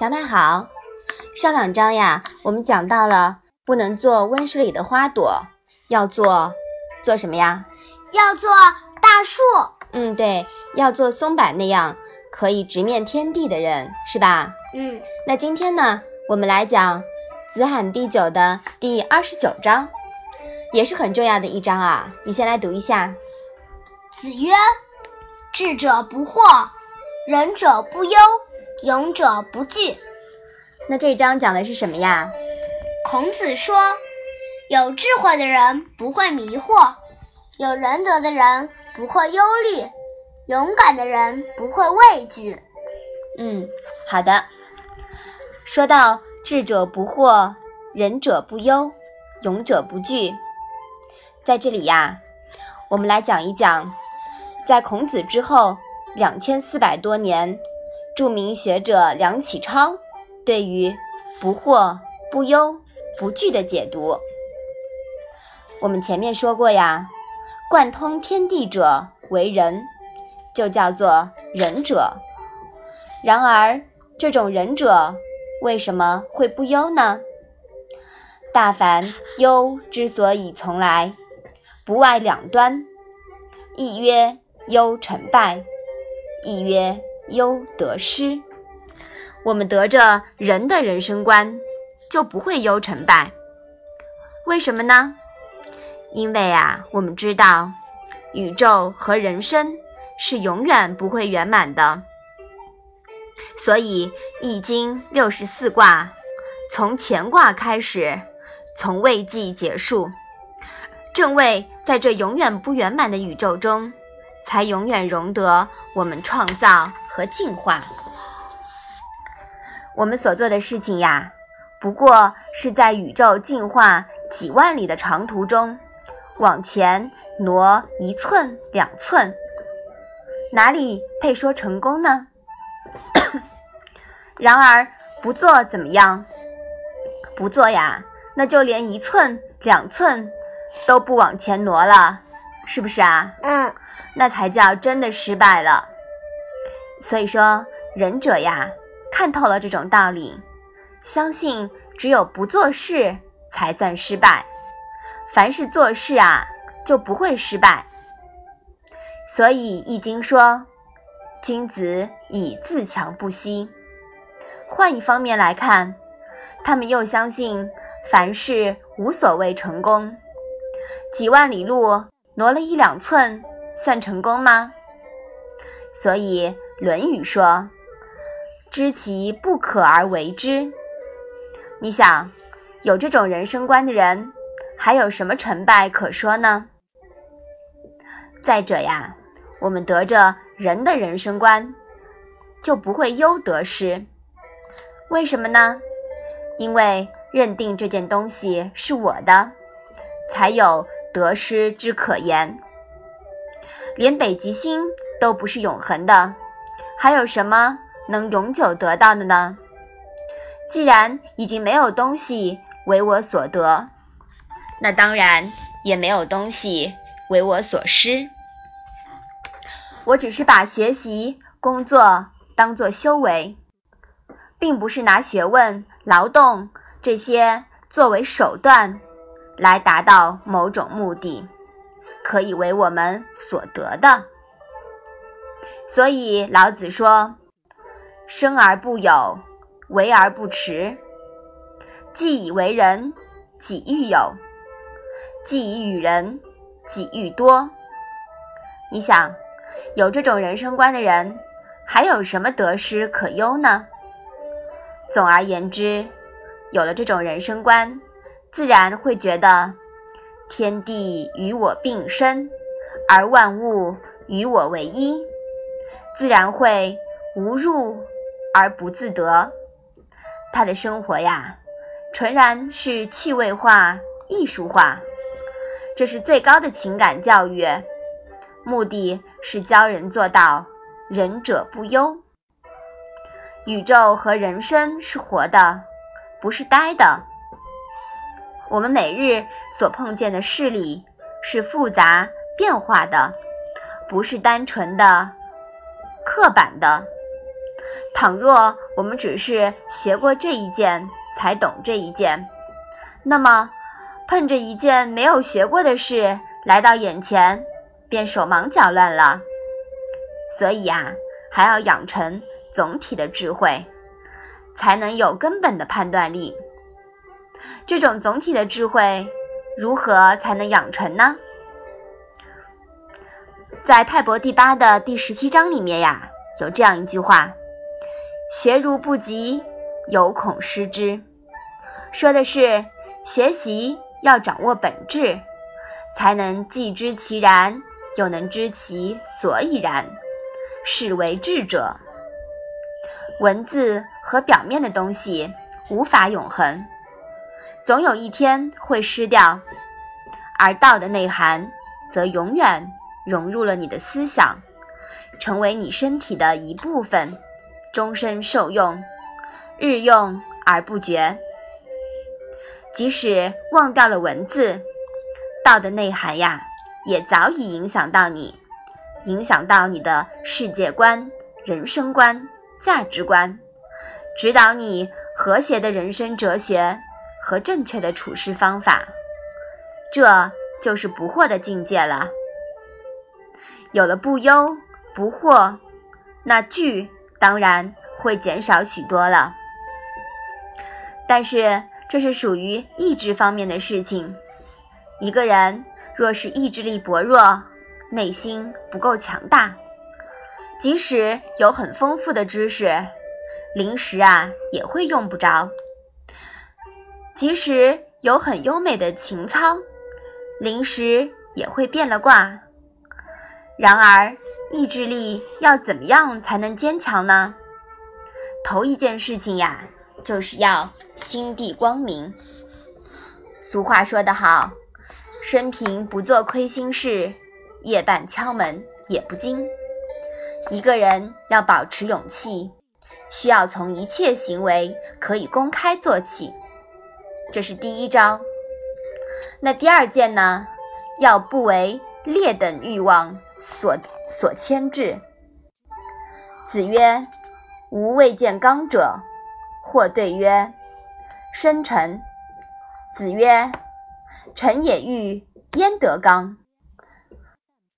小麦好。上两章呀，我们讲到了不能做温室里的花朵，要做做什么呀？要做大树。嗯，对，要做松柏那样可以直面天地的人，是吧？嗯，那今天呢，我们来讲子罕第九的第二十九章，也是很重要的一章啊。你先来读一下。子曰：“智者不惑，仁者不忧，勇者不惧。”那这一章讲的是什么呀？孔子说：“有智慧的人不会迷惑，有仁德的人不会忧虑，勇敢的人不会畏惧。”嗯，好的。说到智者不惑，仁者不忧，勇者不惧，在这里呀，我们来讲一讲，在孔子之后两千四百多年，著名学者梁启超对于不惑、不忧、不惧的解读。我们前面说过呀，贯通天地者为仁，就叫做仁者。然而，这种仁者为什么会不忧呢？大凡忧之所以从来，不外两端：一曰忧成败，一曰忧得失。我们得着人的人生观，就不会忧成败。为什么呢？因为啊，我们知道宇宙和人生是永远不会圆满的。所以，《易经》六十四卦，从乾卦开始，从未济结束，正位在这永远不圆满的宇宙中，才永远容得我们创造和进化。我们所做的事情呀，不过是在宇宙进化几万里的长途中，往前挪一寸两寸，哪里配说成功呢？然而不做怎么样？不做呀，那就连一寸两寸都不往前挪了，是不是啊？嗯，那才叫真的失败了。所以说，忍者呀，看透了这种道理，相信只有不做事才算失败，凡是做事啊，就不会失败。所以《易经》说：“君子以自强不息。”换一方面来看，他们又相信凡事无所谓成功。几万里路挪了一两寸，算成功吗？所以《论语》说：“知其不可而为之。”你想，有这种人生观的人，还有什么成败可说呢？再者呀，我们得着人的人生观，就不会忧得失。为什么呢？因为认定这件东西是我的，才有得失之可言。连北极星都不是永恒的，还有什么能永久得到的呢？既然已经没有东西为我所得，那当然也没有东西为我所失。我只是把学习、工作当作修为。并不是拿学问、劳动这些作为手段，来达到某种目的，可以为我们所得的。所以老子说：“生而不有，为而不持。既以为人，己欲有；既以与人，己欲多。”你想，有这种人生观的人，还有什么得失可忧呢？总而言之，有了这种人生观，自然会觉得天地与我并生，而万物与我为一，自然会无入而不自得。他的生活呀，纯然是趣味化、艺术化，这是最高的情感教育，目的是教人做到仁者不忧。宇宙和人生是活的，不是呆的。我们每日所碰见的事理是复杂变化的，不是单纯的、刻板的。倘若我们只是学过这一件，才懂这一件，那么碰着一件没有学过的事来到眼前，便手忙脚乱了。所以呀，还要养成总体的智慧，才能有根本的判断力。这种总体的智慧，如何才能养成呢？在泰伯第八的第十七章里面呀，有这样一句话：“学如不及，犹恐失之。”说的是学习要掌握本质，才能既知其然，又能知其所以然，是为智者。文字和表面的东西无法永恒，总有一天会失掉，而道的内涵则永远。融入了你的思想，成为你身体的一部分，终身受用，日用而不绝。即使忘掉了文字，道的内涵呀，也早已影响到你，影响到你的世界观、人生观、价值观，指导你和谐的人生哲学和正确的处事方法。这就是不惑的境界了。有了不忧不惑，那惧当然会减少许多了。但是这是属于意志方面的事情。一个人若是意志力薄弱，内心不够强大，即使有很丰富的知识，临时啊也会用不着；即使有很优美的情操，临时也会变了卦。然而，意志力要怎么样才能坚强呢？头一件事情呀，就是要心地光明。俗话说得好：“生平不做亏心事，夜半敲门也不惊。”一个人要保持勇气，需要从一切行为可以公开做起，这是第一招。那第二件呢？要不为劣等欲望。所所牵制。子曰：“吾未见刚者。”或对曰：“生臣。”子曰：“臣也欲焉得刚？”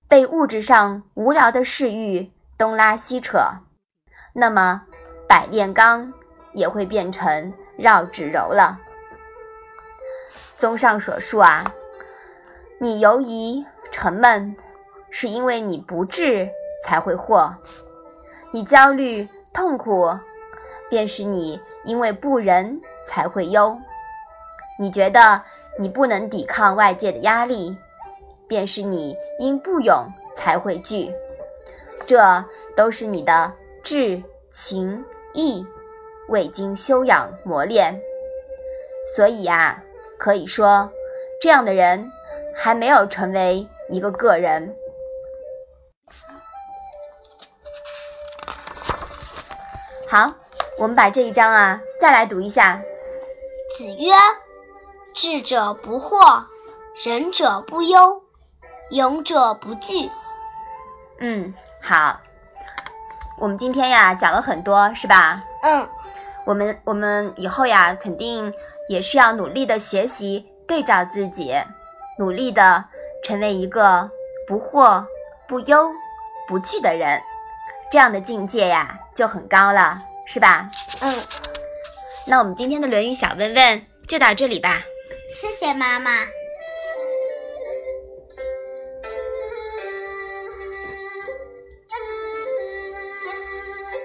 被物质上无聊的事欲东拉西扯，那么百炼钢也会变成绕指柔了。综上所述啊，你犹疑沉闷。是因为你不治才会祸，你焦虑痛苦，便是你因为不仁才会忧。你觉得你不能抵抗外界的压力，便是你因不勇才会惧。这都是你的智、情、义未经修养磨练，所以呀，可以说这样的人还没有成为一个个人。好，我们把这一章啊再来读一下。子曰：“智者不惑，仁者不忧，勇者不惧。”嗯，好。我们今天呀讲了很多，是吧？嗯。我们我们以后呀肯定也是要努力的学习，对照自己，努力的成为一个不惑、不忧、不惧的人。这样的境界呀。就很高了，是吧？嗯，那我们今天的《论语》小问问就到这里吧。谢谢妈妈。